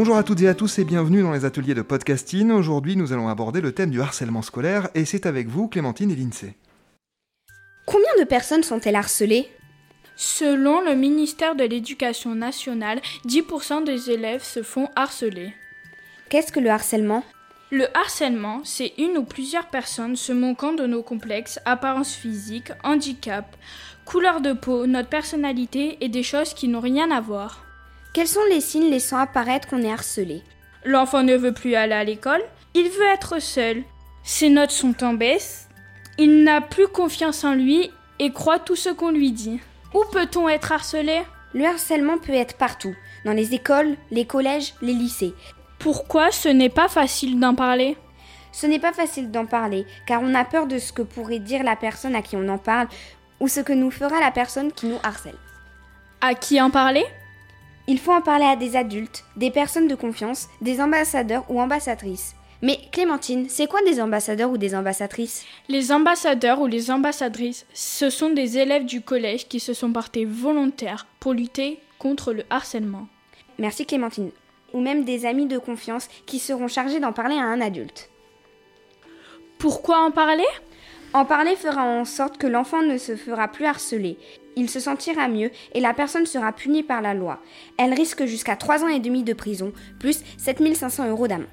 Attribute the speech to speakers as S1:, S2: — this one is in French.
S1: Bonjour à toutes et à tous et bienvenue dans les ateliers de podcasting. Aujourd'hui, nous allons aborder le thème du harcèlement scolaire et c'est avec vous, Clémentine et Lindsay.
S2: Combien de personnes sont-elles harcelées?
S3: Selon le ministère de l'Éducation nationale, 10% des élèves se font harceler.
S2: Qu'est-ce que le harcèlement?
S3: Le harcèlement, c'est une ou plusieurs personnes se moquant de nos complexes, apparence physique, handicap, couleur de peau, notre personnalité et des choses qui n'ont rien à voir.
S2: Quels sont les signes laissant apparaître qu'on est harcelé
S3: L'enfant ne veut plus aller à l'école, il veut être seul. Ses notes sont en baisse, il n'a plus confiance en lui et croit tout ce qu'on lui dit. Où peut-on être harcelé
S2: Le harcèlement peut être partout, dans les écoles, les collèges, les lycées.
S3: Pourquoi ce n'est pas facile d'en parler
S2: Ce n'est pas facile d'en parler, car on a peur de ce que pourrait dire la personne à qui on en parle, ou ce que nous fera la personne qui nous harcèle.
S3: À qui en parler
S2: Il faut en parler à des adultes, des personnes de confiance, des ambassadeurs ou ambassadrices. Mais Clémentine, c'est quoi des ambassadeurs ou des ambassadrices?
S3: Les ambassadeurs ou les ambassadrices, ce sont des élèves du collège qui se sont portés volontaires pour lutter contre le harcèlement.
S2: Merci Clémentine. Ou même des amis de confiance qui seront chargés d'en parler à un adulte.
S3: Pourquoi en parler?
S2: En parler fera en sorte que l'enfant ne se fera plus harceler. Il se sentira mieux et la personne sera punie par la loi. Elle risque jusqu'à 3 ans et demi de prison, plus 7500 euros d'amende.